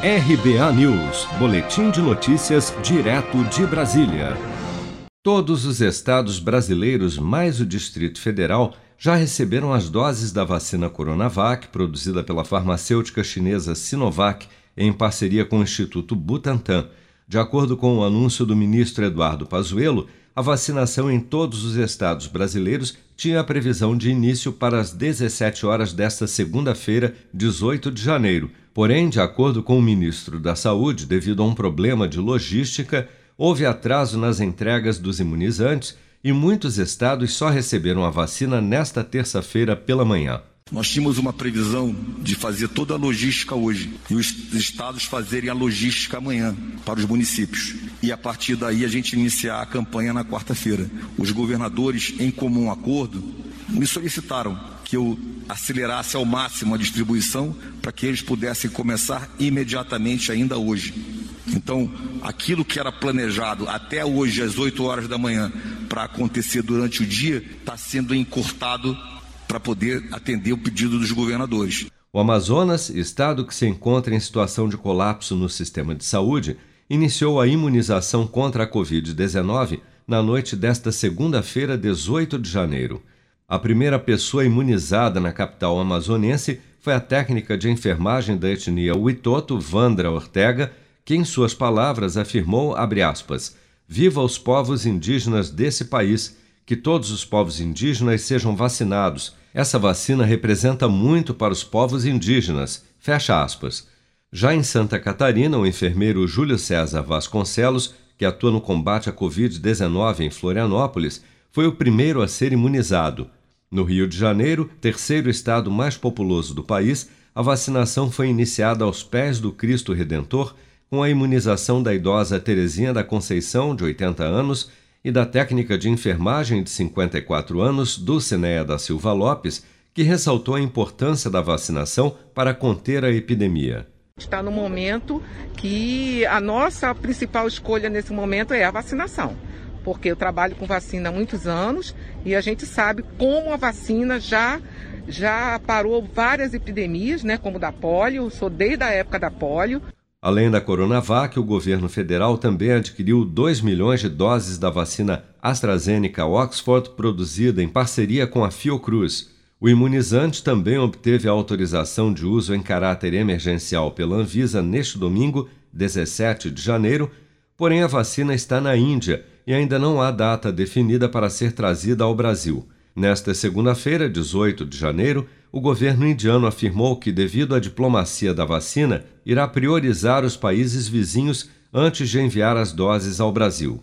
RBA News, Boletim de Notícias, direto de Brasília. Todos os estados brasileiros, mais o Distrito Federal, já receberam as doses da vacina Coronavac, produzida pela farmacêutica chinesa Sinovac, em parceria com o Instituto Butantan. De acordo com o anúncio do ministro Eduardo Pazuello, a vacinação em todos os estados brasileiros tinha a previsão de início para as 17 horas desta segunda-feira, 18 de janeiro. Porém, de acordo com o ministro da Saúde, devido a um problema de logística, houve atraso nas entregas dos imunizantes e muitos estados só receberam a vacina nesta terça-feira pela manhã. Nós tínhamos uma previsão de fazer toda a logística hoje e os estados fazerem a logística amanhã para os municípios. E a partir daí a gente iniciar a campanha na quarta-feira. Os governadores, em comum acordo, me solicitaram que eu acelerasse ao máximo a distribuição para que eles pudessem começar imediatamente ainda hoje. Então, aquilo que era planejado até hoje às 8 horas da manhã para acontecer durante o dia está sendo encurtado para poder atender o pedido dos governadores. O Amazonas, estado que se encontra em situação de colapso no sistema de saúde, iniciou a imunização contra a Covid-19 na noite desta segunda-feira, 18 de janeiro. A primeira pessoa imunizada na capital amazonense foi a técnica de enfermagem da etnia Witoto, Vandra Ortega, que, em suas palavras, afirmou, aspas, Viva os povos indígenas desse país que todos os povos indígenas sejam vacinados. Essa vacina representa muito para os povos indígenas. Fecha aspas. Já em Santa Catarina, o enfermeiro Júlio César Vasconcelos, que atua no combate à Covid-19 em Florianópolis, foi o primeiro a ser imunizado. No Rio de Janeiro, terceiro estado mais populoso do país, a vacinação foi iniciada aos pés do Cristo Redentor com a imunização da idosa Terezinha da Conceição, de 80 anos, e da técnica de enfermagem de 54 anos, Dulcinea da Silva Lopes, que ressaltou a importância da vacinação para conter a epidemia. Está no momento que a nossa principal escolha nesse momento é a vacinação, porque eu trabalho com vacina há muitos anos e a gente sabe como a vacina já já parou várias epidemias, né, como da polio, sou desde a época da polio. Além da Coronavac, o governo federal também adquiriu 2 milhões de doses da vacina AstraZeneca Oxford, produzida em parceria com a Fiocruz. O imunizante também obteve a autorização de uso em caráter emergencial pela Anvisa neste domingo, 17 de janeiro, porém a vacina está na Índia e ainda não há data definida para ser trazida ao Brasil. Nesta segunda-feira, 18 de janeiro, o governo indiano afirmou que, devido à diplomacia da vacina, irá priorizar os países vizinhos antes de enviar as doses ao Brasil.